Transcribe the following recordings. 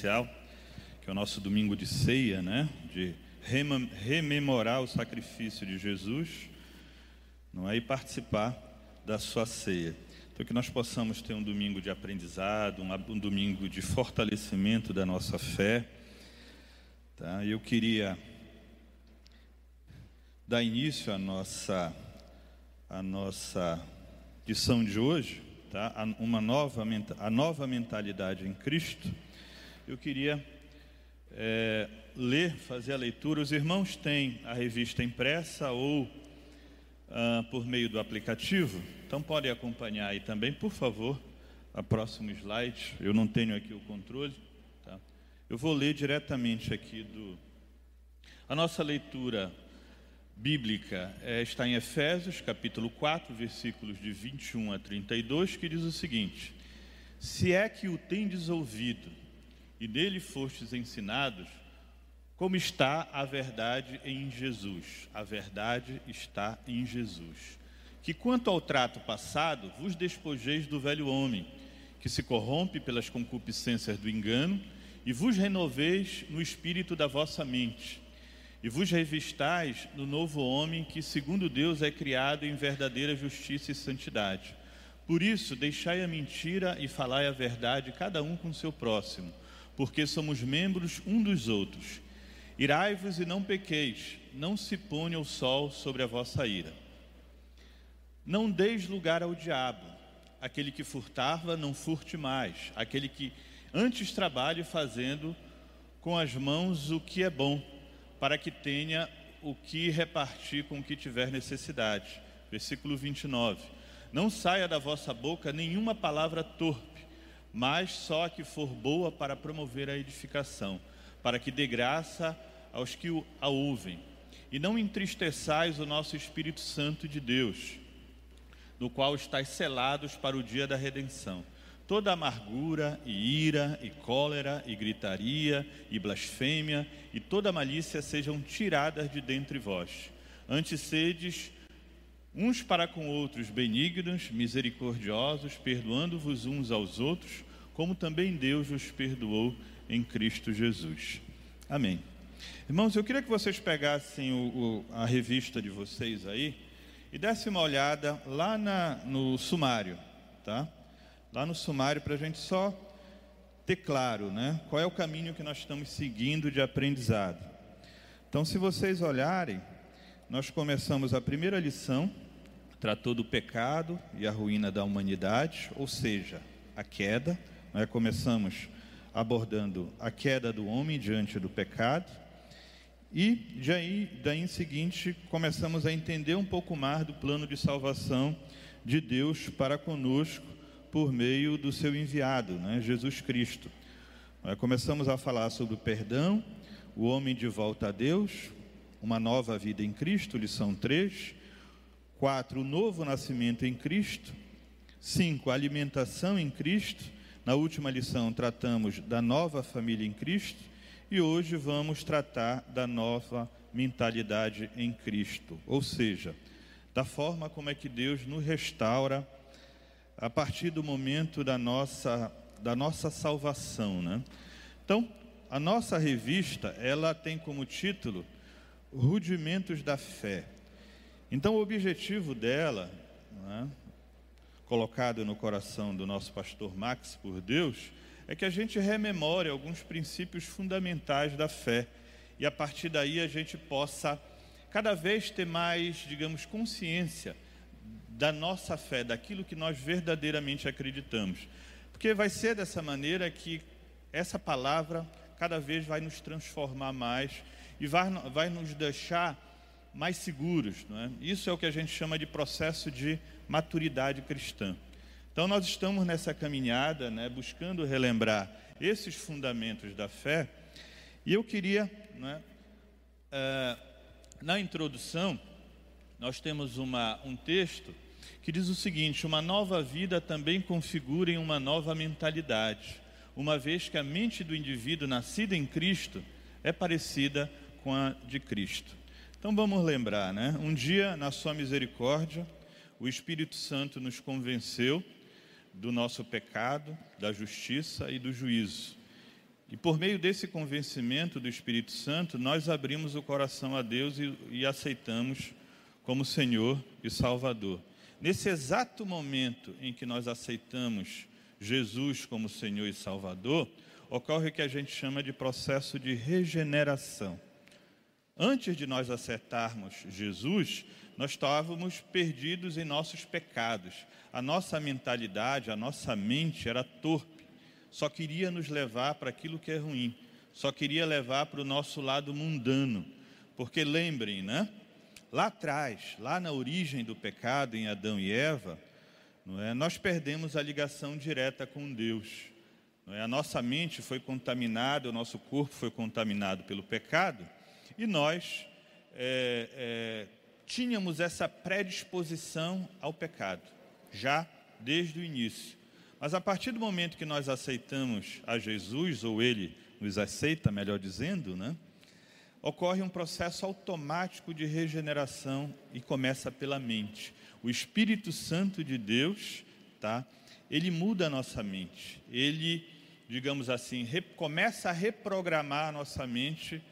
especial, que é o nosso domingo de ceia, né? De rememorar o sacrifício de Jesus, não é? E participar da sua ceia. Então, que nós possamos ter um domingo de aprendizado, um, domingo de fortalecimento da nossa fé. Tá? Eu queria dar início à nossa, à nossa lição de hoje, tá? uma nova, a nova mentalidade em Cristo. Eu queria é, ler, fazer a leitura. Os irmãos têm a revista impressa ou ah, por meio do aplicativo, então podem acompanhar aí também, por favor, a próximo slide. Eu não tenho aqui o controle. Tá? Eu vou ler diretamente aqui do. A nossa leitura bíblica é, está em Efésios, capítulo 4, versículos de 21 a 32, que diz o seguinte: Se é que o tendes ouvido e nele fostes ensinados, como está a verdade em Jesus? A verdade está em Jesus. Que quanto ao trato passado, vos despojeis do velho homem, que se corrompe pelas concupiscências do engano, e vos renoveis no espírito da vossa mente e vos revistais no novo homem que, segundo Deus, é criado em verdadeira justiça e santidade. Por isso, deixai a mentira e falai a verdade, cada um com seu próximo, porque somos membros um dos outros. Irai-vos e não pequeis, não se ponha o sol sobre a vossa ira. Não deis lugar ao diabo. Aquele que furtava, não furte mais. Aquele que antes trabalhe fazendo com as mãos o que é bom para que tenha o que repartir com o que tiver necessidade. Versículo 29. Não saia da vossa boca nenhuma palavra torpe, mas só a que for boa para promover a edificação, para que dê graça aos que a ouvem. E não entristeçais o nosso Espírito Santo de Deus, no qual estáis selados para o dia da redenção toda amargura e ira e cólera e gritaria e blasfêmia e toda malícia sejam tiradas de dentre vós. Antes sedes uns para com outros benignos, misericordiosos, perdoando-vos uns aos outros, como também Deus vos perdoou em Cristo Jesus. Amém. Irmãos, eu queria que vocês pegassem o, o, a revista de vocês aí e dessem uma olhada lá na, no sumário, tá? lá no sumário para a gente só ter claro, né? Qual é o caminho que nós estamos seguindo de aprendizado. Então, se vocês olharem, nós começamos a primeira lição, tratou do pecado e a ruína da humanidade, ou seja, a queda. Nós começamos abordando a queda do homem diante do pecado. E daí, daí em seguinte, começamos a entender um pouco mais do plano de salvação de Deus para conosco por meio do seu enviado, né, Jesus Cristo. Nós começamos a falar sobre o perdão, o homem de volta a Deus, uma nova vida em Cristo, lição 3. 4. O novo nascimento em Cristo. 5. A alimentação em Cristo. Na última lição tratamos da nova família em Cristo. E hoje vamos tratar da nova mentalidade em Cristo. Ou seja, da forma como é que Deus nos restaura a partir do momento da nossa, da nossa salvação. Né? Então, a nossa revista, ela tem como título Rudimentos da Fé. Então, o objetivo dela, né, colocado no coração do nosso pastor Max por Deus, é que a gente rememore alguns princípios fundamentais da fé e a partir daí a gente possa cada vez ter mais, digamos, consciência da nossa fé, daquilo que nós verdadeiramente acreditamos. Porque vai ser dessa maneira que essa palavra cada vez vai nos transformar mais e vai, vai nos deixar mais seguros. Não é? Isso é o que a gente chama de processo de maturidade cristã. Então, nós estamos nessa caminhada, né, buscando relembrar esses fundamentos da fé, e eu queria, né, na introdução, nós temos uma, um texto que diz o seguinte: uma nova vida também configura em uma nova mentalidade, uma vez que a mente do indivíduo nascido em Cristo é parecida com a de Cristo. Então vamos lembrar, né? Um dia, na Sua misericórdia, o Espírito Santo nos convenceu do nosso pecado, da justiça e do juízo. E por meio desse convencimento do Espírito Santo, nós abrimos o coração a Deus e, e aceitamos como Senhor e Salvador. Nesse exato momento em que nós aceitamos Jesus como Senhor e Salvador, ocorre o que a gente chama de processo de regeneração. Antes de nós acertarmos Jesus, nós estávamos perdidos em nossos pecados. A nossa mentalidade, a nossa mente era torpe, só queria nos levar para aquilo que é ruim, só queria levar para o nosso lado mundano. Porque lembrem, né? Lá atrás, lá na origem do pecado em Adão e Eva, não é? nós perdemos a ligação direta com Deus. Não é? A nossa mente foi contaminada, o nosso corpo foi contaminado pelo pecado, e nós é, é, tínhamos essa predisposição ao pecado, já desde o início. Mas a partir do momento que nós aceitamos a Jesus, ou Ele nos aceita, melhor dizendo, né? ocorre um processo automático de regeneração e começa pela mente. O Espírito Santo de Deus, tá? Ele muda a nossa mente. Ele, digamos assim, começa a reprogramar a nossa mente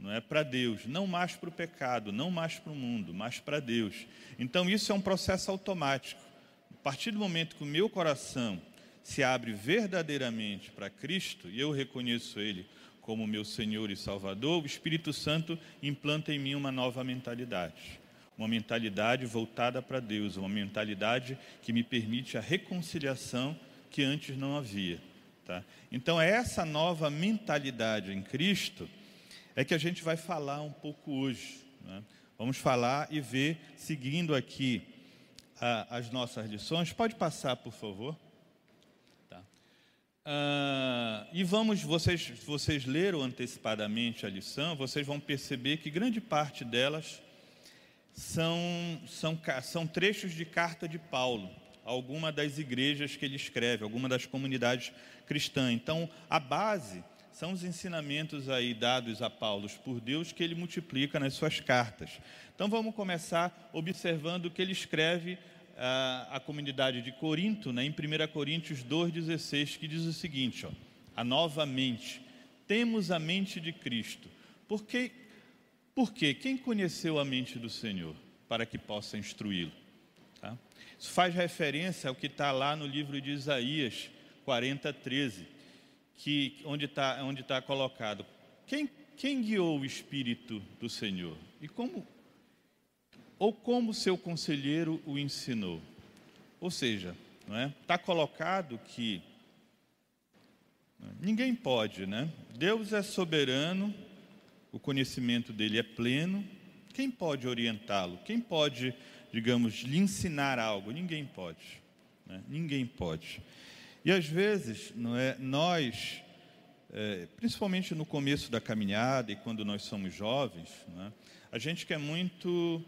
não é para Deus, não mais para o pecado, não mais para o mundo, mas para Deus. Então isso é um processo automático. A partir do momento que o meu coração se abre verdadeiramente para Cristo e eu reconheço Ele como meu Senhor e Salvador, o Espírito Santo implanta em mim uma nova mentalidade. Uma mentalidade voltada para Deus, uma mentalidade que me permite a reconciliação que antes não havia. Tá? Então, é essa nova mentalidade em Cristo é que a gente vai falar um pouco hoje. Né? Vamos falar e ver, seguindo aqui a, as nossas lições. Pode passar, por favor. Uh, e vamos, vocês, vocês leram antecipadamente a lição, vocês vão perceber que grande parte delas são, são, são trechos de carta de Paulo, alguma das igrejas que ele escreve, alguma das comunidades cristãs. Então, a base são os ensinamentos aí dados a Paulo por Deus que ele multiplica nas suas cartas. Então, vamos começar observando o que ele escreve a, a comunidade de Corinto, né, em 1 Coríntios 2,16, que diz o seguinte: ó, a nova mente, temos a mente de Cristo. Por quê? Porque quem conheceu a mente do Senhor para que possa instruí-lo? Tá? Isso faz referência ao que está lá no livro de Isaías 40, 13, que, onde está onde tá colocado. Quem, quem guiou o Espírito do Senhor? E como ou como seu conselheiro o ensinou. Ou seja, não é? Está colocado que né, ninguém pode, né? Deus é soberano, o conhecimento dele é pleno. Quem pode orientá-lo? Quem pode, digamos, lhe ensinar algo? Ninguém pode. Né? Ninguém pode. E às vezes, não é? Nós, é, principalmente no começo da caminhada e quando nós somos jovens, é? a gente quer muito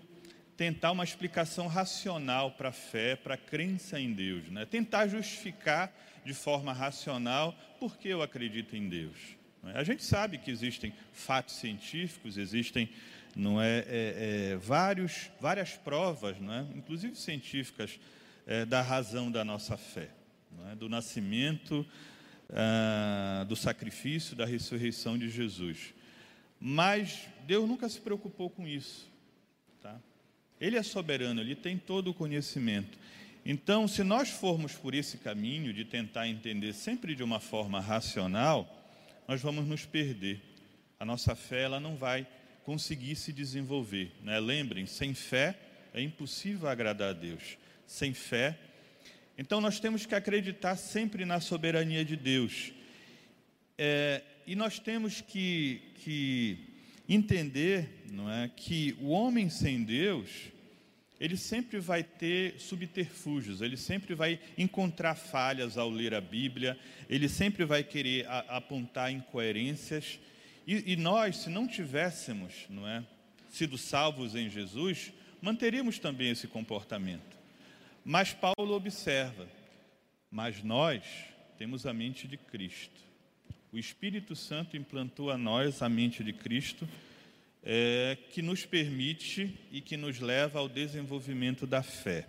tentar uma explicação racional para a fé, para a crença em Deus, né? tentar justificar de forma racional por que eu acredito em Deus. É? A gente sabe que existem fatos científicos, existem não é, é, é vários, várias provas, não é? inclusive científicas, é, da razão da nossa fé, é? do nascimento, ah, do sacrifício, da ressurreição de Jesus. Mas Deus nunca se preocupou com isso. Ele é soberano, ele tem todo o conhecimento. Então, se nós formos por esse caminho de tentar entender sempre de uma forma racional, nós vamos nos perder. A nossa fé ela não vai conseguir se desenvolver. Né? Lembrem, sem fé é impossível agradar a Deus. Sem fé. Então, nós temos que acreditar sempre na soberania de Deus. É, e nós temos que, que entender não é, que o homem sem Deus ele sempre vai ter subterfúgios, ele sempre vai encontrar falhas ao ler a Bíblia, ele sempre vai querer a, apontar incoerências. E, e, nós, se não tivéssemos, não é, sido salvos em Jesus, manteríamos também esse comportamento. Mas Paulo observa, mas nós temos a mente de Cristo. O Espírito Santo implantou a nós a mente de Cristo é, que nos permite e que nos leva ao desenvolvimento da fé.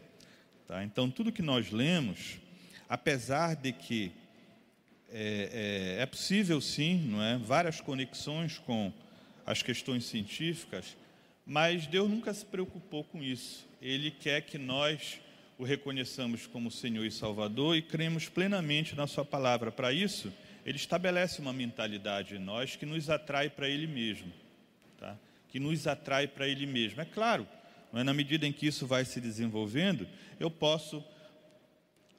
Tá? Então, tudo que nós lemos, apesar de que é, é, é possível sim, não é? Várias conexões com as questões científicas, mas Deus nunca se preocupou com isso. Ele quer que nós o reconheçamos como Senhor e Salvador e cremos plenamente na Sua palavra. Para isso, Ele estabelece uma mentalidade em nós que nos atrai para Ele mesmo, tá? que nos atrai para Ele mesmo. É claro, não é? na medida em que isso vai se desenvolvendo, eu posso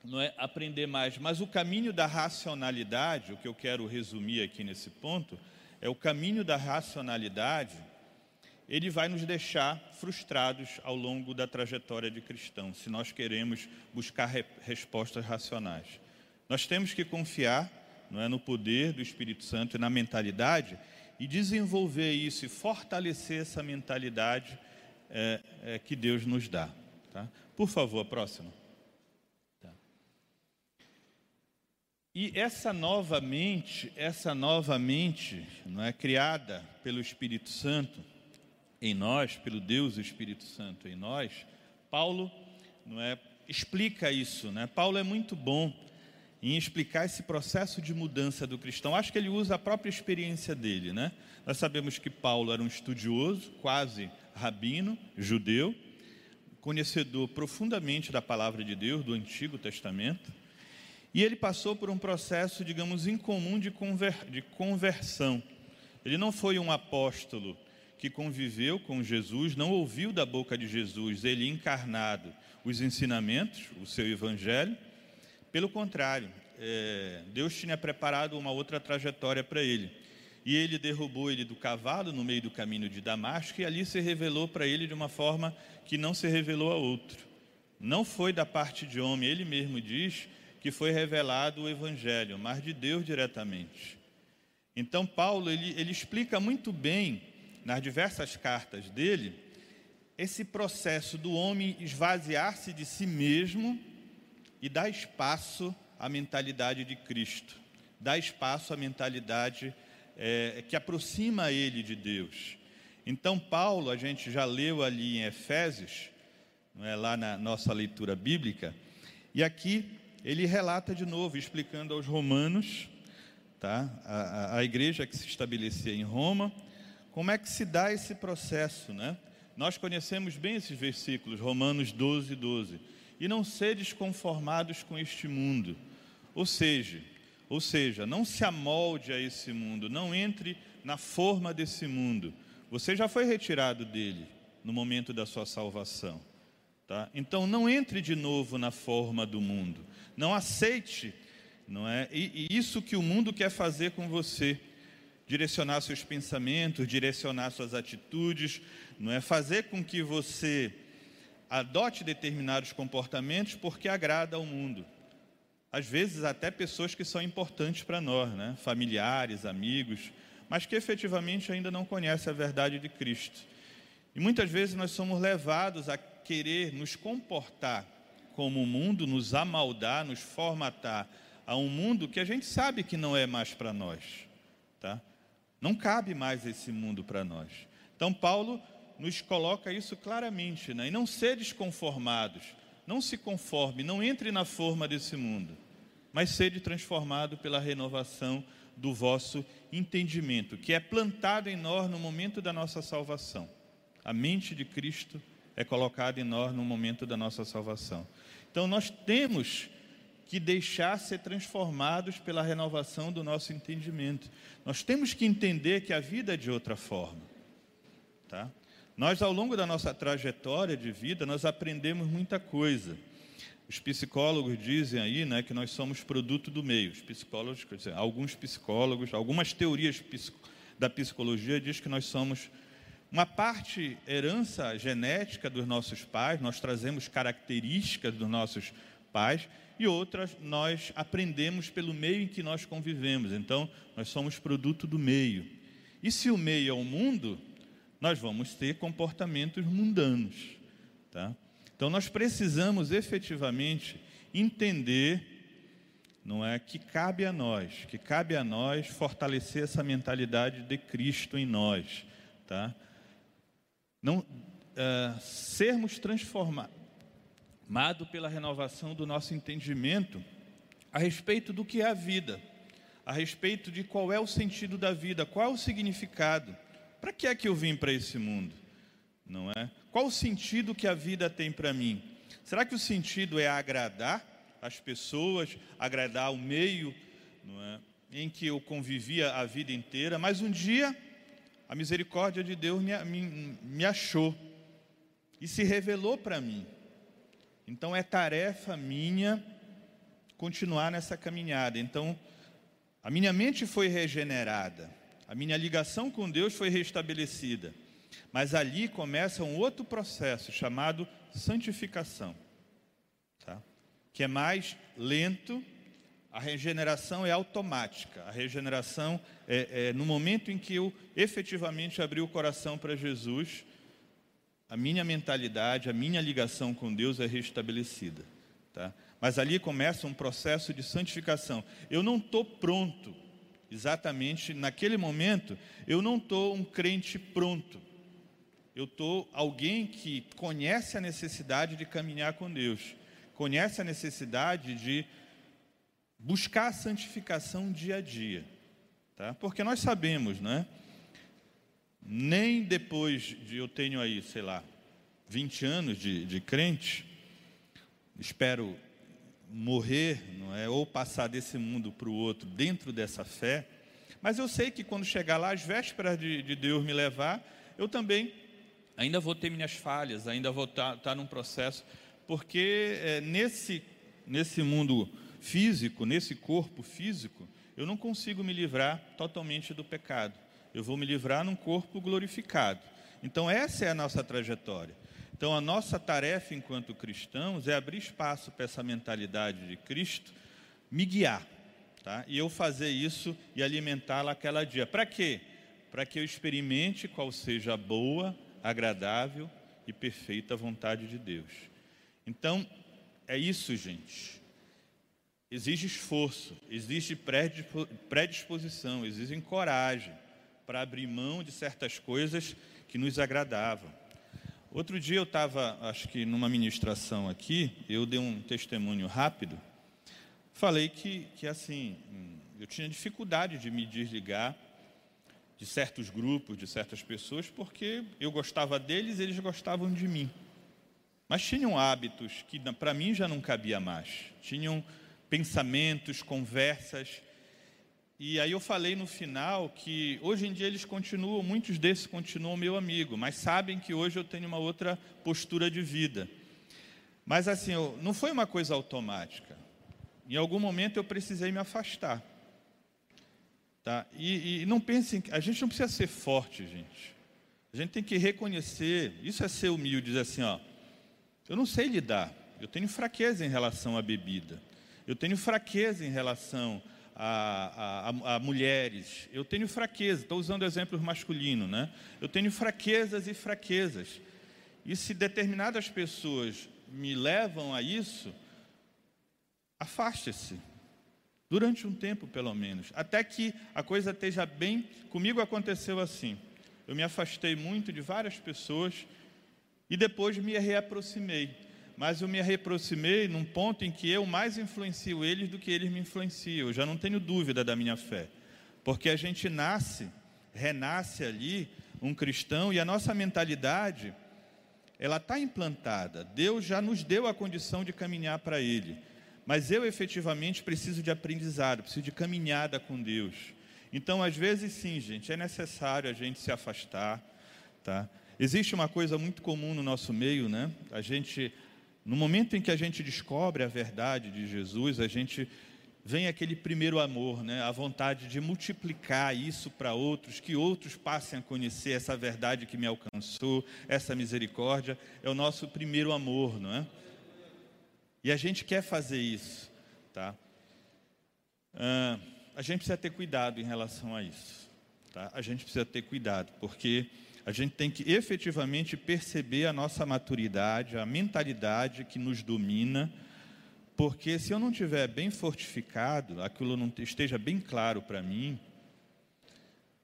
não é, aprender mais, mas o caminho da racionalidade, o que eu quero resumir aqui nesse ponto, é o caminho da racionalidade ele vai nos deixar frustrados ao longo da trajetória de cristão, se nós queremos buscar re respostas racionais. Nós temos que confiar não é, no poder do Espírito Santo e na mentalidade e desenvolver isso e fortalecer essa mentalidade é, é, que Deus nos dá. Tá? Por favor, a próxima. Tá. E essa nova mente, essa nova mente, não é criada pelo Espírito Santo, em nós, pelo Deus Espírito Santo em nós, Paulo não é, explica isso. Né? Paulo é muito bom em explicar esse processo de mudança do cristão. Acho que ele usa a própria experiência dele. Né? Nós sabemos que Paulo era um estudioso, quase rabino, judeu, conhecedor profundamente da palavra de Deus, do Antigo Testamento, e ele passou por um processo, digamos, incomum de, conver de conversão. Ele não foi um apóstolo que conviveu com Jesus, não ouviu da boca de Jesus, ele encarnado, os ensinamentos, o seu evangelho. Pelo contrário, é, Deus tinha preparado uma outra trajetória para ele. E ele derrubou ele do cavalo no meio do caminho de Damasco e ali se revelou para ele de uma forma que não se revelou a outro. Não foi da parte de homem, ele mesmo diz que foi revelado o evangelho, mas de Deus diretamente. Então Paulo ele, ele explica muito bem nas diversas cartas dele, esse processo do homem esvaziar-se de si mesmo e dar espaço à mentalidade de Cristo, dar espaço à mentalidade é, que aproxima ele de Deus. Então, Paulo, a gente já leu ali em Efésios, não é, lá na nossa leitura bíblica, e aqui ele relata de novo, explicando aos romanos, tá, a, a, igreja que se estabelecia em Roma, como é que se dá esse processo, né? Nós conhecemos bem esses versículos, Romanos 12, 12. E não seres conformados com este mundo. Ou seja, ou seja, não se amolde a esse mundo, não entre na forma desse mundo. Você já foi retirado dele no momento da sua salvação. Tá? Então não entre de novo na forma do mundo. Não aceite, não é? E, e isso que o mundo quer fazer com você direcionar seus pensamentos, direcionar suas atitudes, não é fazer com que você adote determinados comportamentos porque agrada ao mundo. Às vezes até pessoas que são importantes para nós, né? familiares, amigos, mas que efetivamente ainda não conhecem a verdade de Cristo. E muitas vezes nós somos levados a querer nos comportar como o mundo, nos amaldar, nos formatar a um mundo que a gente sabe que não é mais para nós, tá? Não cabe mais esse mundo para nós. Então, Paulo nos coloca isso claramente, né? e não seres conformados, não se conforme, não entre na forma desse mundo, mas sede transformado pela renovação do vosso entendimento, que é plantado em nós no momento da nossa salvação. A mente de Cristo é colocada em nós no momento da nossa salvação. Então, nós temos que deixar ser transformados pela renovação do nosso entendimento. Nós temos que entender que a vida é de outra forma. Tá? Nós, ao longo da nossa trajetória de vida, nós aprendemos muita coisa. Os psicólogos dizem aí né, que nós somos produto do meio. Os psicólogos, dizer, alguns psicólogos, algumas teorias da psicologia diz que nós somos uma parte herança genética dos nossos pais, nós trazemos características dos nossos pais, e outras nós aprendemos pelo meio em que nós convivemos. Então, nós somos produto do meio. E se o meio é o mundo, nós vamos ter comportamentos mundanos. Tá? Então, nós precisamos efetivamente entender não é que cabe a nós, que cabe a nós fortalecer essa mentalidade de Cristo em nós, tá? Não uh, sermos transformados amado pela renovação do nosso entendimento a respeito do que é a vida, a respeito de qual é o sentido da vida, qual é o significado. Para que é que eu vim para esse mundo? Não é? Qual o sentido que a vida tem para mim? Será que o sentido é agradar as pessoas, agradar o meio, não é? Em que eu convivia a vida inteira, mas um dia a misericórdia de Deus me, me, me achou e se revelou para mim. Então é tarefa minha continuar nessa caminhada. Então, a minha mente foi regenerada, a minha ligação com Deus foi restabelecida. Mas ali começa um outro processo chamado santificação, tá? que é mais lento. A regeneração é automática. A regeneração é, é no momento em que eu efetivamente abri o coração para Jesus, a minha mentalidade, a minha ligação com Deus é restabelecida. Tá? Mas ali começa um processo de santificação. Eu não estou pronto, exatamente naquele momento, eu não estou um crente pronto. Eu estou alguém que conhece a necessidade de caminhar com Deus, conhece a necessidade de buscar a santificação dia a dia. Tá? Porque nós sabemos, né? Nem depois de eu tenho aí, sei lá, 20 anos de, de crente, espero morrer, não é, ou passar desse mundo para o outro dentro dessa fé, mas eu sei que quando chegar lá, às vésperas de, de Deus me levar, eu também ainda vou ter minhas falhas, ainda vou estar, estar num processo, porque é, nesse, nesse mundo físico, nesse corpo físico, eu não consigo me livrar totalmente do pecado. Eu vou me livrar num corpo glorificado. Então, essa é a nossa trajetória. Então, a nossa tarefa enquanto cristãos é abrir espaço para essa mentalidade de Cristo me guiar, tá? E eu fazer isso e alimentá-la aquela dia. Para quê? Para que eu experimente qual seja a boa, agradável e perfeita vontade de Deus. Então, é isso, gente. Exige esforço, exige predisposição, exige coragem para abrir mão de certas coisas que nos agradavam. Outro dia eu estava, acho que numa ministração aqui, eu dei um testemunho rápido. Falei que, que assim, eu tinha dificuldade de me desligar de certos grupos, de certas pessoas, porque eu gostava deles, eles gostavam de mim. Mas tinham hábitos que para mim já não cabia mais. Tinham pensamentos, conversas e aí eu falei no final que hoje em dia eles continuam, muitos desses continuam meu amigo, mas sabem que hoje eu tenho uma outra postura de vida. Mas assim, não foi uma coisa automática. Em algum momento eu precisei me afastar. Tá? E, e não pensem, a gente não precisa ser forte, gente. A gente tem que reconhecer, isso é ser humilde, dizer assim, ó, eu não sei lidar, eu tenho fraqueza em relação à bebida, eu tenho fraqueza em relação a, a, a, mulheres. Eu tenho fraqueza, estou usando exemplos masculinos, né? Eu tenho fraquezas e fraquezas. E se determinadas pessoas me levam a isso, afaste-se. Durante um tempo, pelo menos. Até que a coisa esteja bem. Comigo aconteceu assim. Eu me afastei muito de várias pessoas e depois me reaproximei mas eu me reaproximei num ponto em que eu mais influencio eles do que eles me influenciam. Eu já não tenho dúvida da minha fé, porque a gente nasce, renasce ali um cristão e a nossa mentalidade ela está implantada. Deus já nos deu a condição de caminhar para Ele, mas eu efetivamente preciso de aprendizado, preciso de caminhada com Deus. Então, às vezes, sim, gente, é necessário a gente se afastar, tá? Existe uma coisa muito comum no nosso meio, né? A gente no momento em que a gente descobre a verdade de Jesus, a gente vem aquele primeiro amor, né? a vontade de multiplicar isso para outros, que outros passem a conhecer essa verdade que me alcançou, essa misericórdia, é o nosso primeiro amor, não é? E a gente quer fazer isso, tá? Ah, a gente precisa ter cuidado em relação a isso, tá? A gente precisa ter cuidado, porque a gente tem que efetivamente perceber a nossa maturidade, a mentalidade que nos domina, porque se eu não tiver bem fortificado, aquilo não esteja bem claro para mim,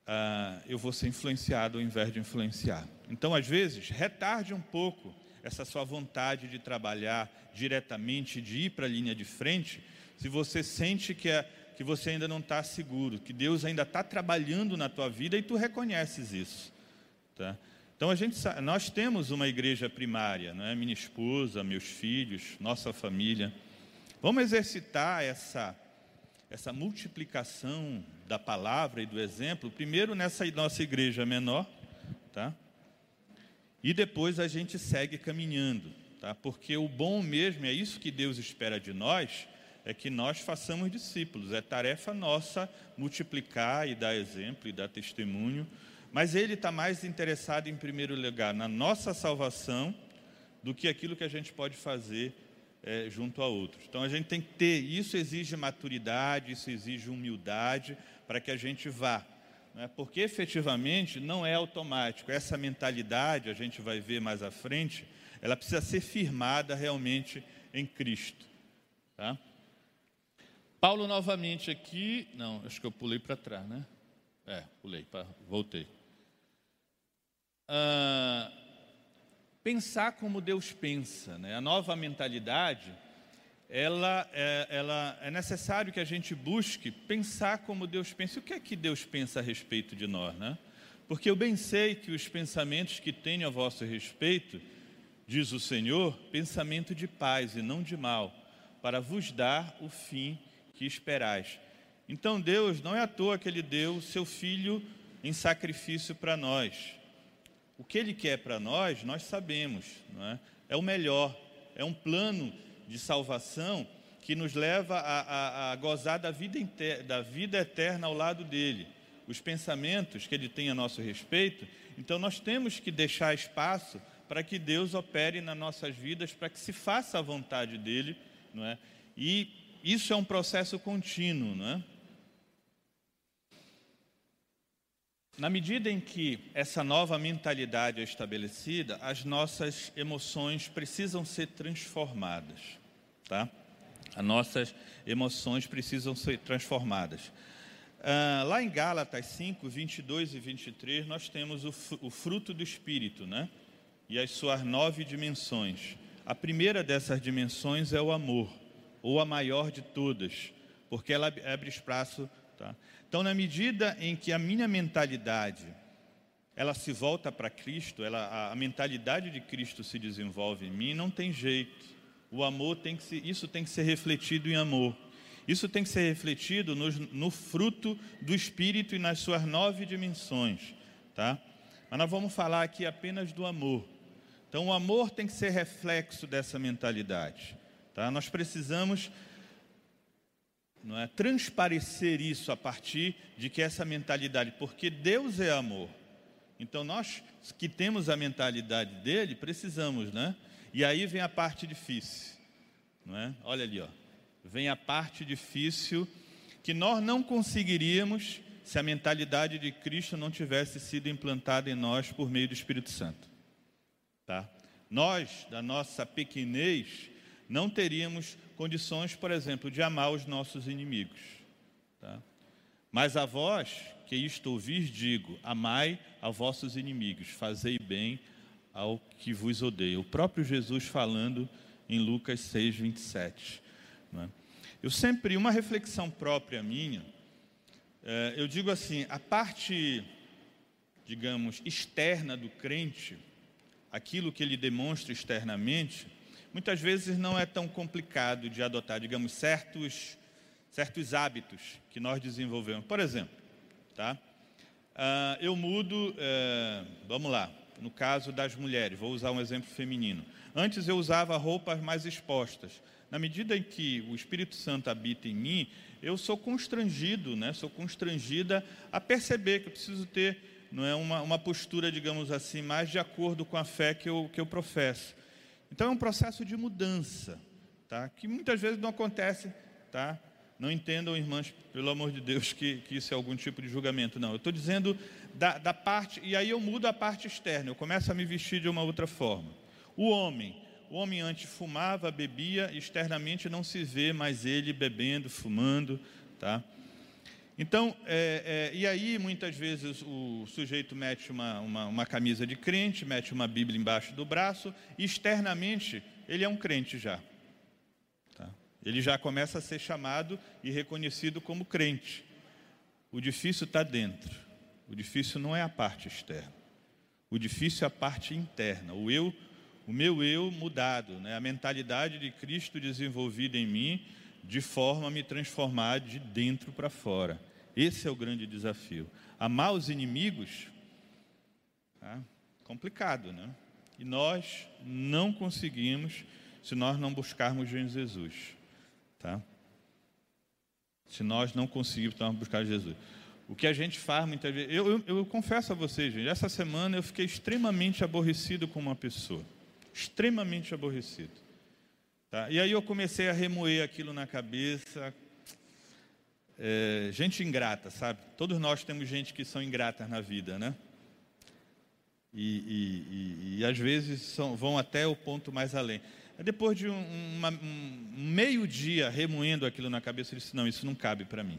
ah, eu vou ser influenciado ao invés de influenciar. Então, às vezes, retarde um pouco essa sua vontade de trabalhar diretamente, de ir para a linha de frente, se você sente que, é, que você ainda não está seguro, que Deus ainda está trabalhando na tua vida e tu reconheces isso. Tá? Então a gente, nós temos uma igreja primária, não é? Minha esposa, meus filhos, nossa família. Vamos exercitar essa essa multiplicação da palavra e do exemplo, primeiro nessa nossa igreja menor, tá? E depois a gente segue caminhando, tá? Porque o bom mesmo é isso que Deus espera de nós, é que nós façamos discípulos. É tarefa nossa multiplicar e dar exemplo e dar testemunho, mas Ele está mais interessado em primeiro lugar na nossa salvação do que aquilo que a gente pode fazer é, junto a outros. Então a gente tem que ter, isso exige maturidade, isso exige humildade para que a gente vá. Né? Porque efetivamente não é automático. Essa mentalidade, a gente vai ver mais à frente, ela precisa ser firmada realmente em Cristo. Tá? Paulo novamente aqui, não, acho que eu pulei para trás, né? É, pulei, voltei. Ah, pensar como Deus pensa, né? A nova mentalidade, ela é, ela é necessário que a gente busque pensar como Deus pensa. O que é que Deus pensa a respeito de nós, né? Porque eu bem sei que os pensamentos que tenho a vosso respeito, diz o Senhor, pensamento de paz e não de mal, para vos dar o fim que esperais. Então Deus não é à toa que Ele deu o seu Filho em sacrifício para nós. O que Ele quer para nós, nós sabemos, é? é o melhor, é um plano de salvação que nos leva a, a, a gozar da vida, inter, da vida eterna ao lado dele. Os pensamentos que ele tem a nosso respeito, então nós temos que deixar espaço para que Deus opere nas nossas vidas, para que se faça a vontade dele, não é? E isso é um processo contínuo, não é? Na medida em que essa nova mentalidade é estabelecida, as nossas emoções precisam ser transformadas, tá? As nossas emoções precisam ser transformadas. Ah, lá em Gálatas 5, 22 e 23, nós temos o, fruto do Espírito, né? E as suas nove dimensões. A primeira dessas dimensões é o amor, ou a maior de todas, porque ela abre espaço, tá? Então, na medida em que a minha mentalidade ela se volta para Cristo, ela, a, mentalidade de Cristo se desenvolve em mim, não tem jeito. O amor tem que ser, isso tem que ser refletido em amor. Isso tem que ser refletido no, no fruto do Espírito e nas suas nove dimensões, tá? Mas nós vamos falar aqui apenas do amor. Então, o amor tem que ser reflexo dessa mentalidade, tá? Nós precisamos não é transparecer isso a partir de que essa mentalidade, porque Deus é amor. Então nós que temos a mentalidade dele, precisamos, né? E aí vem a parte difícil, não é? Olha ali, ó. Vem a parte difícil que nós não conseguiríamos se a mentalidade de Cristo não tivesse sido implantada em nós por meio do Espírito Santo. Tá? Nós, da nossa pequenez, não teríamos condições, por exemplo, de amar os nossos inimigos. Tá? Mas a vós, que isto ouvis, digo: amai a vossos inimigos, fazei bem ao que vos odeia. O próprio Jesus falando em Lucas 6, 27. É? Eu sempre, uma reflexão própria minha, é, eu digo assim: a parte, digamos, externa do crente, aquilo que ele demonstra externamente, muitas vezes não é tão complicado de adotar, digamos, certos, certos hábitos que nós desenvolvemos. Por exemplo, tá? Uh, eu mudo, uh, vamos lá, no caso das mulheres, vou usar um exemplo feminino. Antes eu usava roupas mais expostas. Na medida em que o Espírito Santo habita em mim, eu sou constrangido, né? sou constrangida a perceber que eu preciso ter não é uma, uma postura, digamos assim, mais de acordo com a fé que eu, que eu professo. Então é um processo de mudança, tá? que muitas vezes não acontece. Tá? Não entendam, irmãs, pelo amor de Deus, que, que isso é algum tipo de julgamento. Não, eu estou dizendo da, da parte, e aí eu mudo a parte externa, eu começo a me vestir de uma outra forma. O homem, o homem antes fumava, bebia, externamente não se vê mais ele bebendo, fumando, tá? Então, é, é, e aí muitas vezes o sujeito mete uma, uma, uma, camisa de crente, mete uma Bíblia embaixo do braço, e externamente ele é um crente já. Tá? Ele já começa a ser chamado e reconhecido como crente. O difícil está dentro. O difícil não é a parte externa. O difícil é a parte interna. O eu, o meu eu mudado, né? a mentalidade de Cristo desenvolvida em mim, de forma a me transformar de dentro para fora. Esse é o grande desafio. Amar os inimigos, tá? complicado, né? E nós não conseguimos se nós não buscarmos Jesus, tá? Se nós não conseguirmos então, buscar Jesus. O que a gente faz muitas vezes. Eu, eu, eu, confesso a vocês, gente, essa semana eu fiquei extremamente aborrecido com uma pessoa. Extremamente aborrecido. Tá? E aí eu comecei a remoer aquilo na cabeça. É, gente ingrata, sabe? Todos nós temos gente que são ingratas na vida, né? E, e, e, e às vezes são, vão até o ponto mais além. Depois de um, uma, um meio dia remoendo aquilo na cabeça, eu disse: Não, isso não cabe para mim.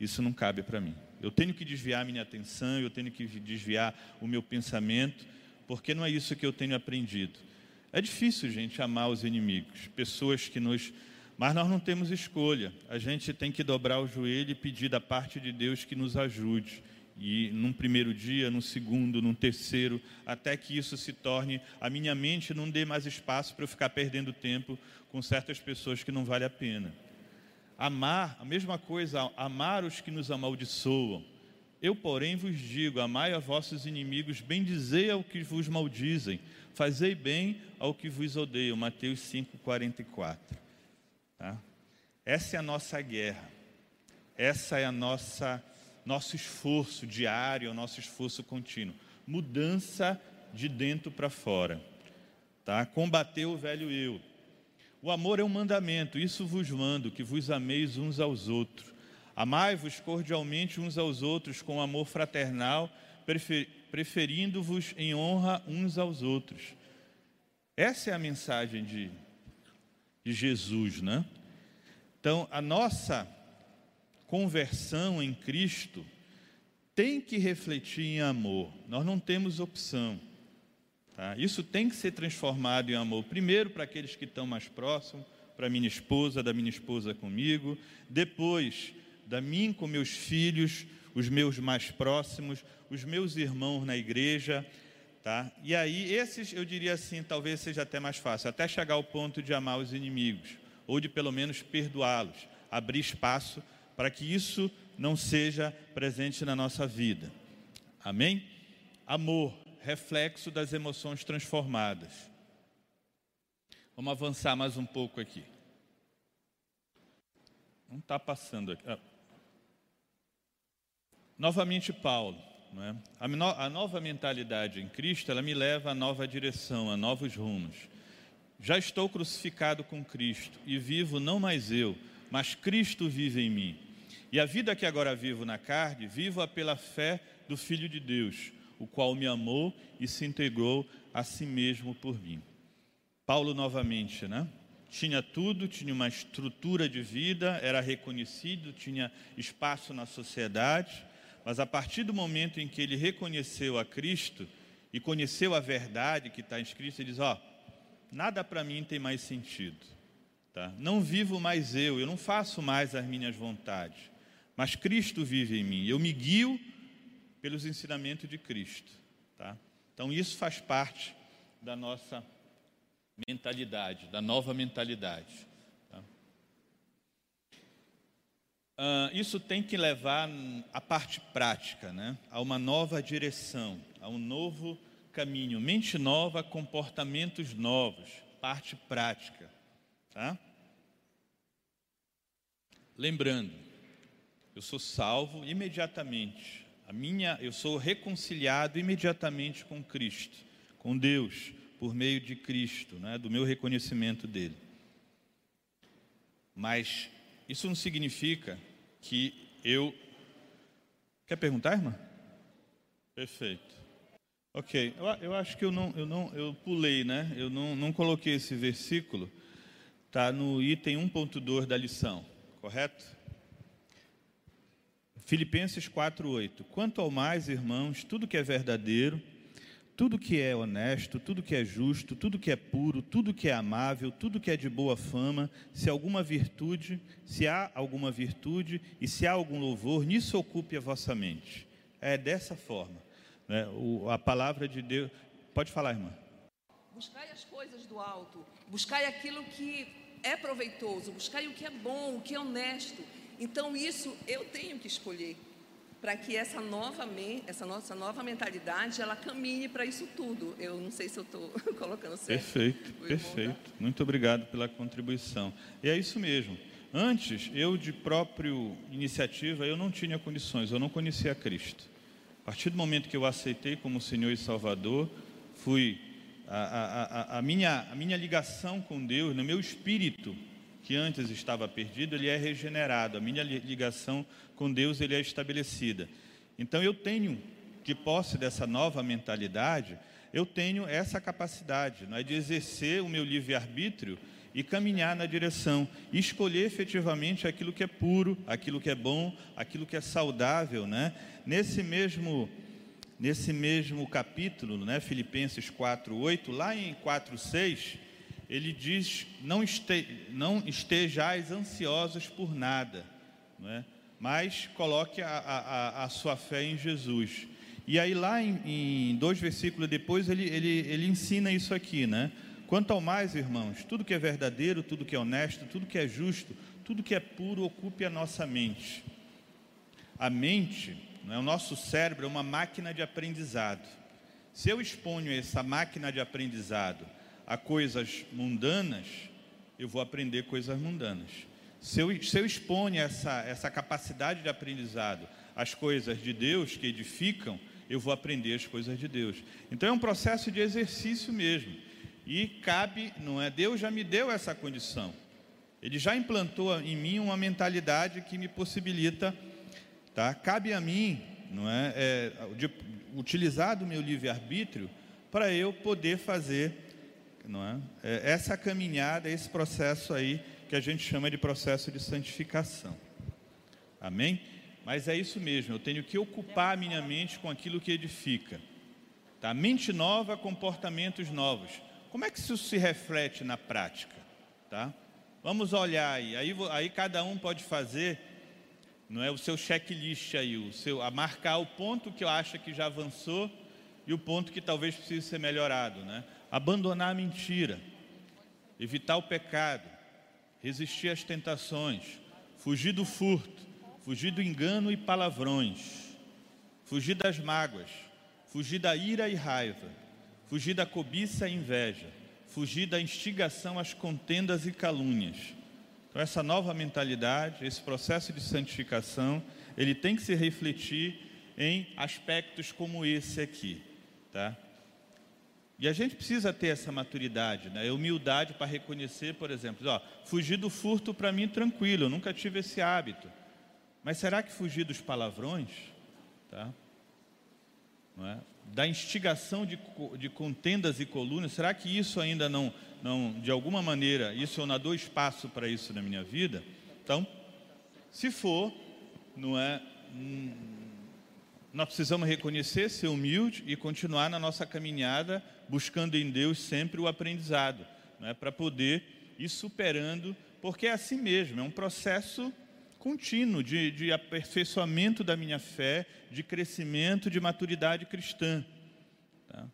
Isso não cabe para mim. Eu tenho que desviar minha atenção, eu tenho que desviar o meu pensamento, porque não é isso que eu tenho aprendido. É difícil, gente, amar os inimigos, pessoas que nos. Mas nós não temos escolha. A gente tem que dobrar o joelho e pedir da parte de Deus que nos ajude. E num primeiro dia, num segundo, num terceiro, até que isso se torne. A minha mente não dê mais espaço para eu ficar perdendo tempo com certas pessoas que não vale a pena. Amar, a mesma coisa, amar os que nos amaldiçoam. Eu, porém, vos digo: amai a vossos inimigos, bendizei ao que vos maldizem, fazei bem ao que vos odeiam. Mateus 5,44. Tá? Essa é a nossa guerra, essa é a nossa nosso esforço diário, o nosso esforço contínuo. Mudança de dentro para fora. Tá? Combater o velho eu. O amor é um mandamento, isso vos mando, que vos ameis uns aos outros. Amai-vos cordialmente uns aos outros com amor fraternal, preferindo-vos em honra uns aos outros. Essa é a mensagem de, de Jesus, né? Então, a nossa conversão em Cristo tem que refletir em amor. Nós não temos opção. Tá? Isso tem que ser transformado em amor, primeiro para aqueles que estão mais próximos, para minha esposa, da minha esposa comigo, depois da mim com meus filhos, os meus mais próximos, os meus irmãos na igreja, tá? E aí esses eu diria assim, talvez seja até mais fácil, até chegar ao ponto de amar os inimigos ou de pelo menos perdoá-los, abrir espaço para que isso não seja presente na nossa vida. Amém? Amor, reflexo das emoções transformadas. Vamos avançar mais um pouco aqui. Não está passando aqui. Ah. Novamente, Paulo. É? A, no, a nova mentalidade em Cristo, ela me leva a nova direção, a novos rumos. Já estou crucificado com Cristo e vivo não mais eu, mas Cristo vive em mim. E a vida que agora vivo na carne, vivo-a pela fé do Filho de Deus, o qual me amou e se entregou a si mesmo por mim. Paulo novamente, né? Tinha tudo, tinha uma estrutura de vida, era reconhecido, tinha espaço na sociedade, mas a partir do momento em que ele reconheceu a Cristo e conheceu a verdade que está escrita, ele diz: Ó, oh, nada para mim tem mais sentido. Tá? Não vivo mais eu, eu não faço mais as minhas vontades, mas Cristo vive em mim. Eu me guio pelos ensinamentos de Cristo. Tá? Então, isso faz parte da nossa mentalidade, da nova mentalidade. Tá? Uh, isso tem que levar a parte prática, né? a uma nova direção, a um novo caminho. Mente nova, comportamentos novos, parte prática. Tá? Lembrando, eu sou salvo imediatamente a minha, eu sou reconciliado imediatamente com Cristo, com Deus, por meio de Cristo, né, do meu reconhecimento dele. Mas isso não significa que eu. Quer perguntar, irmã? Perfeito. Ok, eu, eu acho que eu não, eu não, eu pulei, né? Eu não, não coloquei esse versículo. Está no item 1.2 da lição, correto? Filipenses 4:8. Quanto ao mais, irmãos, tudo que é verdadeiro, tudo que é honesto, tudo que é justo, tudo que é puro, tudo que é amável, tudo que é de boa fama, se alguma virtude, se há alguma virtude e se há algum louvor, nisso ocupe a vossa mente. É dessa forma. Né? O, a palavra de Deus. Pode falar, irmã. Buscai as coisas do alto, buscai aquilo que é proveitoso, buscai o que é bom, o que é honesto. Então, isso eu tenho que escolher para que essa nova, essa nossa nova mentalidade ela caminhe para isso tudo. Eu não sei se eu estou colocando certo. Perfeito, perfeito. Muito obrigado pela contribuição. E é isso mesmo. Antes, eu de próprio iniciativa, eu não tinha condições, eu não conhecia Cristo. A partir do momento que eu aceitei como Senhor e Salvador, fui a, a, a, a minha, a minha ligação com Deus, no meu espírito, que antes estava perdido, ele é regenerado. A minha ligação com Deus ele é estabelecida. Então eu tenho, de posse dessa nova mentalidade, eu tenho essa capacidade não é, de exercer o meu livre-arbítrio e caminhar na direção, e escolher efetivamente aquilo que é puro, aquilo que é bom, aquilo que é saudável. Né? Nesse mesmo nesse mesmo capítulo, né, Filipenses 4:8, lá em 4:6, ele diz: não, este, não estejais ansiosos por nada, é? mas coloque a, a, a, sua fé em Jesus. E aí, lá em, em dois versículos depois, ele, ele, ele ensina isso aqui, né? Quanto ao mais, irmãos, tudo que é verdadeiro, tudo que é honesto, tudo que é justo, tudo que é puro, ocupe a nossa mente. A mente, é? o nosso cérebro é uma máquina de aprendizado. Se eu exponho essa máquina de aprendizado a coisas mundanas, eu vou aprender coisas mundanas. Se eu, se eu exponho essa, essa capacidade de aprendizado às coisas de Deus que edificam, eu vou aprender as coisas de Deus. Então é um processo de exercício mesmo. E cabe, não é? Deus já me deu essa condição. Ele já implantou em mim uma mentalidade que me possibilita, tá? Cabe a mim, não é, é de, utilizar do meu livre arbítrio para eu poder fazer não é? é? Essa caminhada, esse processo aí que a gente chama de processo de santificação. Amém? Mas é isso mesmo, eu tenho que ocupar a minha mente com aquilo que edifica. Tá? Mente nova, comportamentos novos. Como é que isso se reflete na prática? Tá? Vamos olhar aí. aí. Aí cada um pode fazer não é o seu checklist aí, o seu, a marcar o ponto que eu acho que já avançou e o ponto que talvez precise ser melhorado, né? Abandonar a mentira, evitar o pecado, resistir às tentações, fugir do furto, fugir do engano e palavrões, fugir das mágoas, fugir da ira e raiva, fugir da cobiça e inveja, fugir da instigação às contendas e calúnias. Então essa nova mentalidade, esse processo de santificação, ele tem que se refletir em aspectos como esse aqui, tá? E a gente precisa ter essa maturidade, né? humildade para reconhecer, por exemplo, ó, fugir do furto para mim tranquilo, eu nunca tive esse hábito. Mas será que fugir dos palavrões, tá? É? da instigação de, de contendas e colunas, será que isso ainda não, não, de alguma maneira, isso eu não dou espaço para isso na minha vida? Então, se for, não é, hum, nós precisamos reconhecer, ser humilde e continuar na nossa caminhada buscando em Deus sempre o aprendizado, é? para poder ir superando, porque é assim mesmo, é um processo contínuo de, de aperfeiçoamento da minha fé, de crescimento, de maturidade cristã. Tá?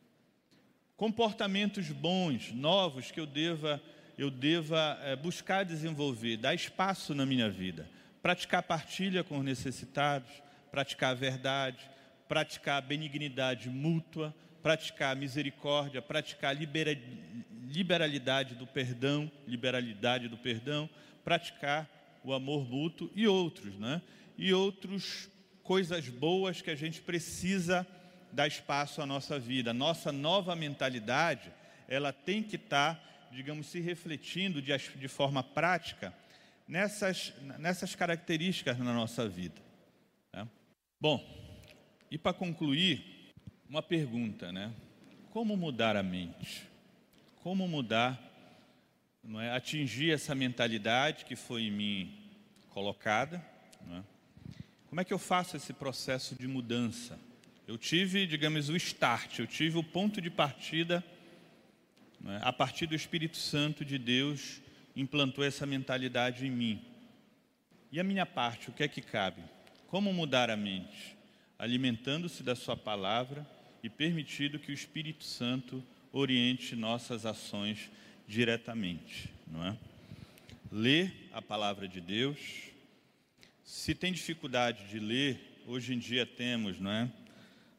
Comportamentos bons, novos que eu deva, eu deva é, buscar desenvolver, dar espaço na minha vida, praticar partilha com os necessitados, praticar a verdade, praticar a benignidade mútua, praticar misericórdia, praticar libera, liberalidade do perdão, liberalidade do perdão, praticar o amor mútuo e outros, né? E outros coisas boas que a gente precisa dar espaço à nossa vida. Nossa nova mentalidade, ela tem que estar, tá, digamos, se refletindo de, de forma prática nessas, nessas características na nossa vida. Né? Bom, e para concluir, uma pergunta, né? Como mudar a mente? Como mudar, não é? atingir essa mentalidade que foi em mim colocada? É? Como é que eu faço esse processo de mudança? Eu tive, digamos, o start, eu tive o ponto de partida, né, a partir do Espírito Santo de Deus, implantou essa mentalidade em mim. E a minha parte, o que é que cabe? Como mudar a mente? Alimentando-se da Sua palavra e permitindo que o Espírito Santo oriente nossas ações diretamente, não é? Ler a palavra de Deus. Se tem dificuldade de ler, hoje em dia temos, não é?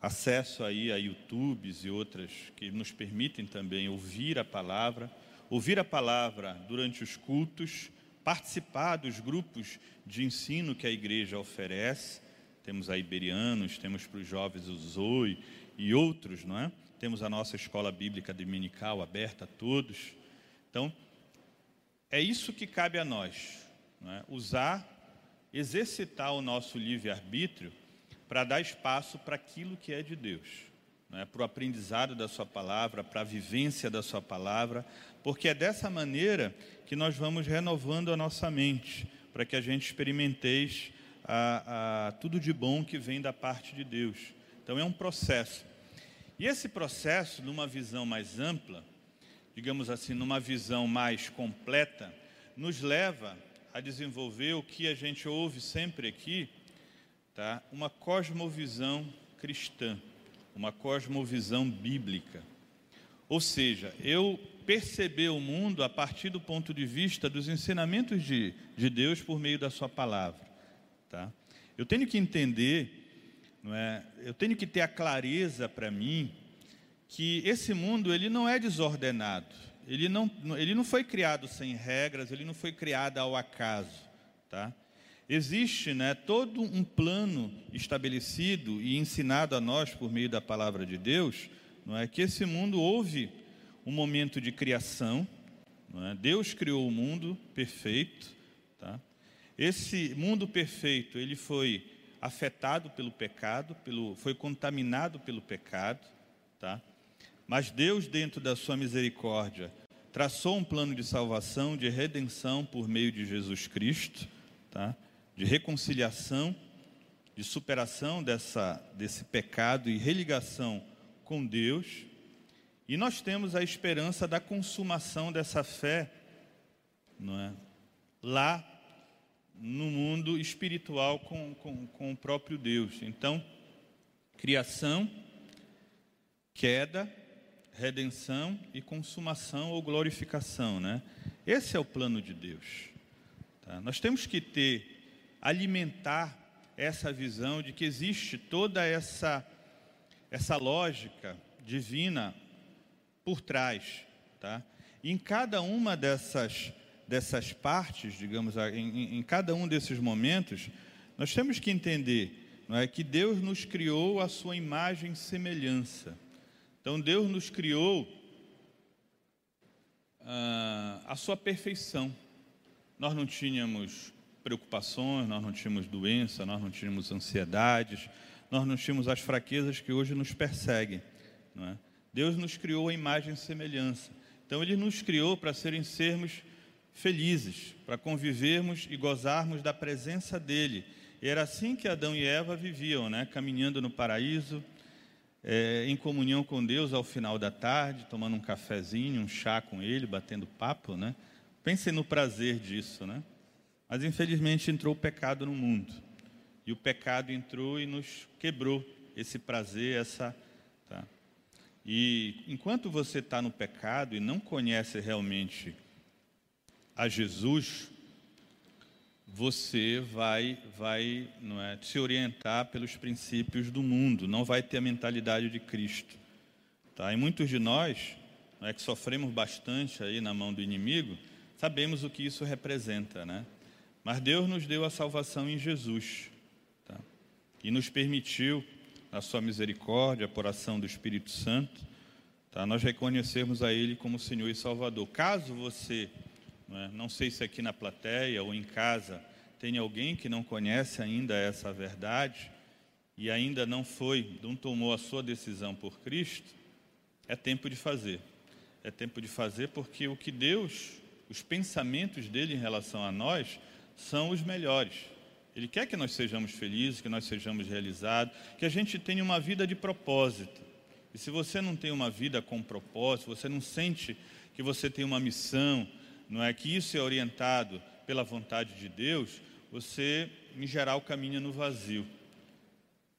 acesso aí a YouTubes e outras que nos permitem também ouvir a palavra, ouvir a palavra durante os cultos, participar dos grupos de ensino que a igreja oferece. Temos a Iberianos, temos para os jovens o Zoe e outros, não é? Temos a nossa escola bíblica dominical aberta a todos. Então, é isso que cabe a nós, é? usar, exercitar o nosso livre-arbítrio para dar espaço para aquilo que é de Deus, né? para o aprendizado da Sua palavra, para a vivência da Sua palavra, porque é dessa maneira que nós vamos renovando a nossa mente, para que a gente experimenteis a, a, tudo de bom que vem da parte de Deus. Então é um processo. E esse processo, numa visão mais ampla, digamos assim, numa visão mais completa, nos leva a desenvolver o que a gente ouve sempre aqui, tá? uma cosmovisão cristã, uma cosmovisão bíblica. Ou seja, eu perceber o mundo a partir do ponto de vista dos ensinamentos de, de Deus por meio da Sua palavra. Tá? Eu tenho que entender, não é? eu tenho que ter a clareza para mim que esse mundo ele não é desordenado, ele não, ele não foi criado sem regras, ele não foi criado ao acaso. Tá? Existe né, todo um plano estabelecido e ensinado a nós por meio da palavra de Deus, não é que esse mundo houve um momento de criação, é? Deus criou o mundo perfeito, tá? Esse mundo perfeito ele foi afetado pelo pecado, pelo, foi contaminado pelo pecado, tá? Mas Deus dentro da sua misericórdia traçou um plano de salvação, de redenção por meio de Jesus Cristo, tá? de reconciliação, de superação dessa, desse pecado e religação com Deus. E nós temos a esperança da consumação dessa fé não é? lá no mundo espiritual com, com, com o próprio Deus. Então, criação, queda, redenção e consumação ou glorificação. Né? Esse é o plano de Deus. Tá? Nós temos que ter alimentar essa visão de que existe toda essa, essa lógica divina por trás. Tá? Em cada uma dessas, dessas partes, digamos, em, em cada um desses momentos, nós temos que entender não é, que Deus nos criou a sua imagem e semelhança. Então, Deus nos criou ah, a sua perfeição. Nós não tínhamos preocupações, nós não tínhamos doença, nós não tínhamos ansiedades, nós não tínhamos as fraquezas que hoje nos perseguem. É? Deus nos criou a imagem e semelhança. Então, Ele nos criou para serem sermos felizes, para convivermos e gozarmos da presença dEle. E era assim que Adão e Eva viviam, né? caminhando no paraíso, é, em comunhão com Deus ao final da tarde, tomando um cafezinho, um chá com Ele, batendo papo. Né? Pensem no prazer disso, né? Mas infelizmente entrou o pecado no mundo. E o pecado entrou e nos quebrou esse prazer, essa. Tá? E enquanto você está no pecado e não conhece realmente a Jesus, você vai, vai não é, se orientar pelos princípios do mundo, não vai ter a mentalidade de Cristo. Tá? E muitos de nós, não é, que sofremos bastante aí na mão do inimigo, sabemos o que isso representa, né? Mas Deus nos deu a salvação em Jesus tá? e nos permitiu, na Sua misericórdia, por ação do Espírito Santo, tá? nós reconhecermos a Ele como Senhor e Salvador. Caso você, não, é, não sei se aqui na plateia ou em casa, tenha alguém que não conhece ainda essa verdade e ainda não foi, não tomou a sua decisão por Cristo, é tempo de fazer. É tempo de fazer porque o que Deus, os pensamentos dele em relação a nós, são os melhores. Ele quer que nós sejamos felizes, que nós sejamos realizados, que a gente tenha uma vida de propósito. E se você não tem uma vida com propósito, você não sente que você tem uma missão, não é que isso é orientado pela vontade de Deus, você, em geral, caminha no vazio.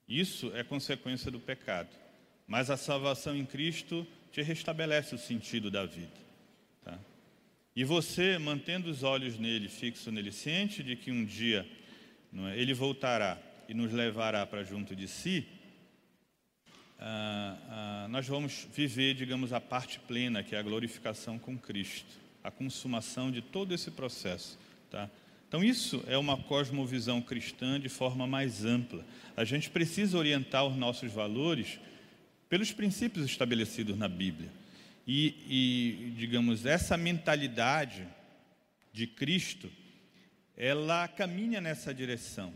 Isso é consequência do pecado. Mas a salvação em Cristo te restabelece o sentido da vida. Tá? E você, mantendo os olhos nele, fixo nele, ciente de que um dia é, ele voltará e nos levará para junto de si, ah, ah, nós vamos viver, digamos, a parte plena, que é a glorificação com Cristo, a consumação de todo esse processo. Tá? Então, isso é uma cosmovisão cristã de forma mais ampla. A gente precisa orientar os nossos valores pelos princípios estabelecidos na Bíblia. E, e, digamos, essa mentalidade de Cristo, ela caminha nessa direção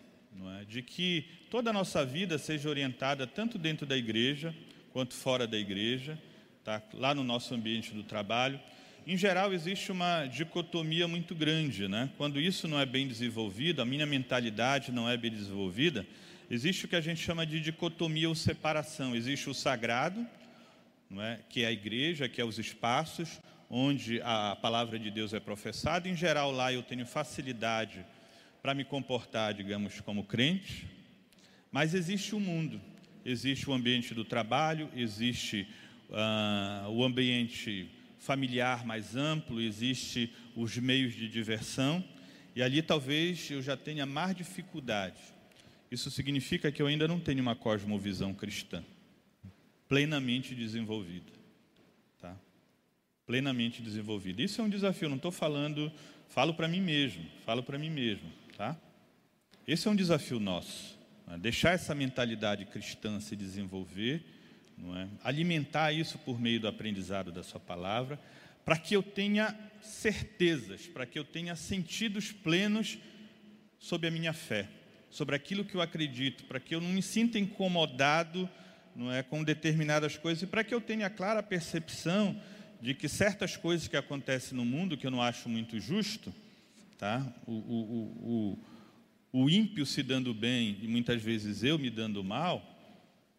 é? de que toda a nossa vida seja orientada tanto dentro da igreja quanto fora da igreja, tá? lá no nosso ambiente do trabalho. Em geral, existe uma dicotomia muito grande. Né? Quando isso não é bem desenvolvido, a minha mentalidade não é bem desenvolvida, existe o que a gente chama de dicotomia ou separação. Existe o sagrado, não é? que é a igreja, que é os espaços onde a palavra de Deus é professada. Em geral, lá eu tenho facilidade para me comportar, digamos, como crente, mas existe o mundo, existe o ambiente do trabalho, existe uh, o ambiente familiar mais amplo, existe os meios de diversão, e ali talvez eu já tenha mais dificuldade. Isso significa que eu ainda não tenho uma cosmovisão cristã plenamente desenvolvida. Tá? Plenamente desenvolvida. Isso é um desafio, não estou falando, falo para mim mesmo, falo para mim mesmo. Tá? Esse é um desafio nosso. É? Deixar essa mentalidade cristã se desenvolver, é? alimentar isso por meio do aprendizado da Sua palavra, para que eu tenha certezas, para que eu tenha sentidos plenos sobre a minha fé, sobre aquilo que eu acredito, para que eu não me sinta incomodado não é, com determinadas coisas e para que eu tenha clara percepção de que certas coisas que acontecem no mundo que eu não acho muito justo, Tá? O, o, o, o ímpio se dando bem e muitas vezes eu me dando mal,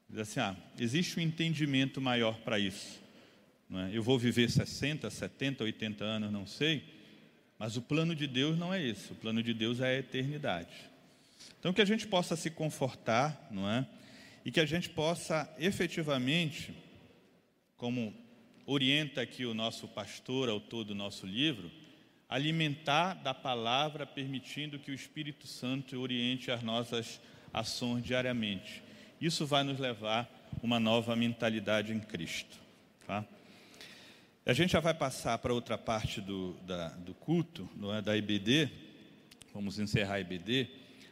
diz assim: ah, existe um entendimento maior para isso. É? Eu vou viver 60, 70, 80 anos, não sei, mas o plano de Deus não é esse. O plano de Deus é a eternidade. Então, que a gente possa se confortar, não é? E que a gente possa efetivamente, como orienta aqui o nosso pastor, autor do nosso livro, alimentar da palavra, permitindo que o Espírito Santo oriente as nossas ações diariamente. Isso vai nos levar uma nova mentalidade em Cristo. Tá? A gente já vai passar para outra parte do, da, do culto, não é, da IBD, vamos encerrar a IBD,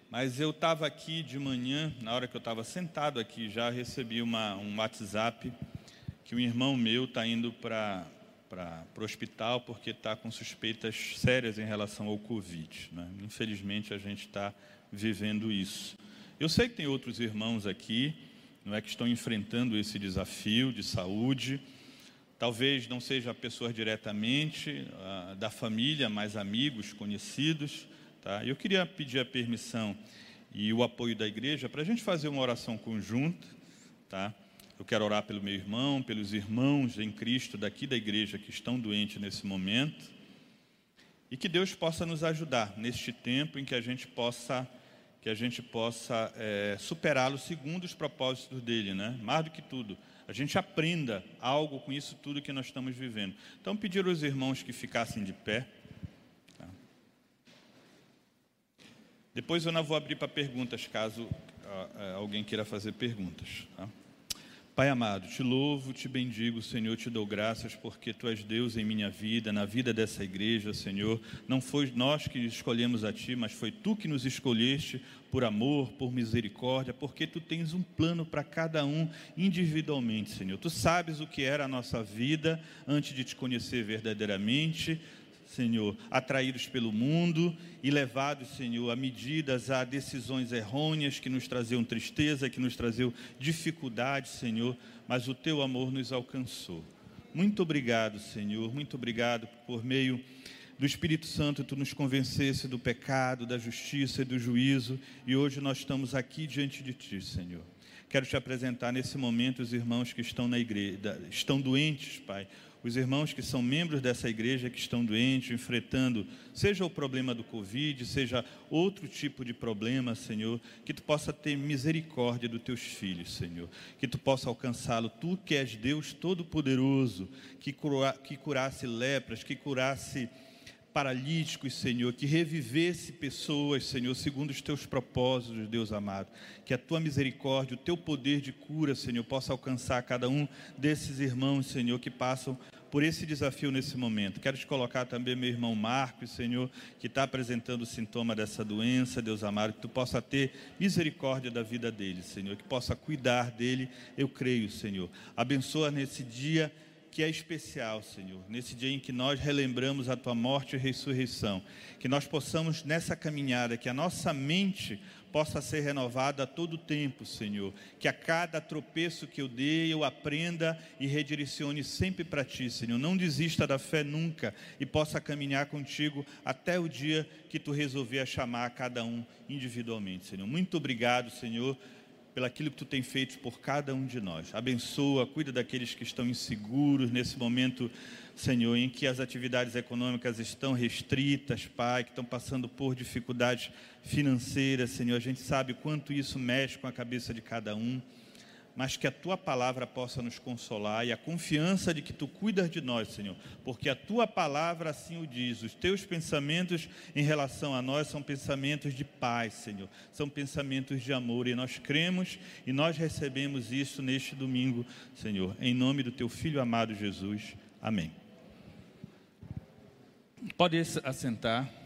mas eu estava aqui de manhã, na hora que eu estava sentado aqui, já recebi uma, um WhatsApp que um irmão meu está indo para o hospital porque está com suspeitas sérias em relação ao Covid. Né? Infelizmente, a gente está vivendo isso. Eu sei que tem outros irmãos aqui não é, que estão enfrentando esse desafio de saúde. Talvez não seja pessoas diretamente ah, da família, mas amigos, conhecidos. Tá? Eu queria pedir a permissão e o apoio da igreja para a gente fazer uma oração conjunta. Tá? Eu quero orar pelo meu irmão, pelos irmãos em Cristo daqui da igreja que estão doentes nesse momento. E que Deus possa nos ajudar neste tempo em que a gente possa que a gente possa é, superá-lo segundo os propósitos dele, né? Mais do que tudo, a gente aprenda algo com isso tudo que nós estamos vivendo. Então, pedir aos irmãos que ficassem de pé. Tá? Depois eu não vou abrir para perguntas, caso alguém queira fazer perguntas. Tá? Pai amado, te louvo, te bendigo, Senhor, te dou graças porque tu és Deus em minha vida, na vida dessa igreja, Senhor. Não foi nós que escolhemos a ti, mas foi tu que nos escolheste por amor, por misericórdia, porque tu tens um plano para cada um individualmente, Senhor. Tu sabes o que era a nossa vida antes de te conhecer verdadeiramente. Senhor, atraídos pelo mundo e levados, Senhor, a medidas, a decisões errôneas que nos traziam tristeza, que nos traziam dificuldade, Senhor, mas o teu amor nos alcançou. Muito obrigado, Senhor, muito obrigado por meio do Espírito Santo tu nos convencesse do pecado, da justiça e do juízo, e hoje nós estamos aqui diante de ti, Senhor. Quero te apresentar nesse momento os irmãos que estão na igreja, estão doentes, Pai. Os irmãos que são membros dessa igreja que estão doentes, enfrentando, seja o problema do Covid, seja outro tipo de problema, Senhor, que tu possa ter misericórdia dos teus filhos, Senhor, que tu possa alcançá-lo, tu que és Deus Todo-Poderoso, que, cura, que curasse lepras, que curasse paralíticos, Senhor, que revivesse pessoas, Senhor, segundo os teus propósitos, Deus amado. Que a tua misericórdia, o teu poder de cura, Senhor, possa alcançar cada um desses irmãos, Senhor, que passam por esse desafio nesse momento. Quero te colocar também meu irmão Marcos, Senhor, que está apresentando o sintoma dessa doença, Deus amado, que tu possa ter misericórdia da vida dele, Senhor, que possa cuidar dele, eu creio, Senhor. Abençoa nesse dia que é especial, Senhor, nesse dia em que nós relembramos a tua morte e ressurreição, que nós possamos nessa caminhada, que a nossa mente possa ser renovada a todo tempo, Senhor, que a cada tropeço que eu dei eu aprenda e redirecione sempre para ti, Senhor. Não desista da fé nunca e possa caminhar contigo até o dia que tu resolver chamar cada um individualmente, Senhor. Muito obrigado, Senhor pelaquilo que tu tem feito por cada um de nós. Abençoa, cuida daqueles que estão inseguros nesse momento, Senhor, em que as atividades econômicas estão restritas, Pai, que estão passando por dificuldades financeiras, Senhor. A gente sabe quanto isso mexe com a cabeça de cada um mas que a tua palavra possa nos consolar e a confiança de que tu cuidas de nós, Senhor, porque a tua palavra assim o diz. Os teus pensamentos em relação a nós são pensamentos de paz, Senhor, são pensamentos de amor e nós cremos e nós recebemos isso neste domingo, Senhor, em nome do teu filho amado Jesus. Amém. Pode assentar.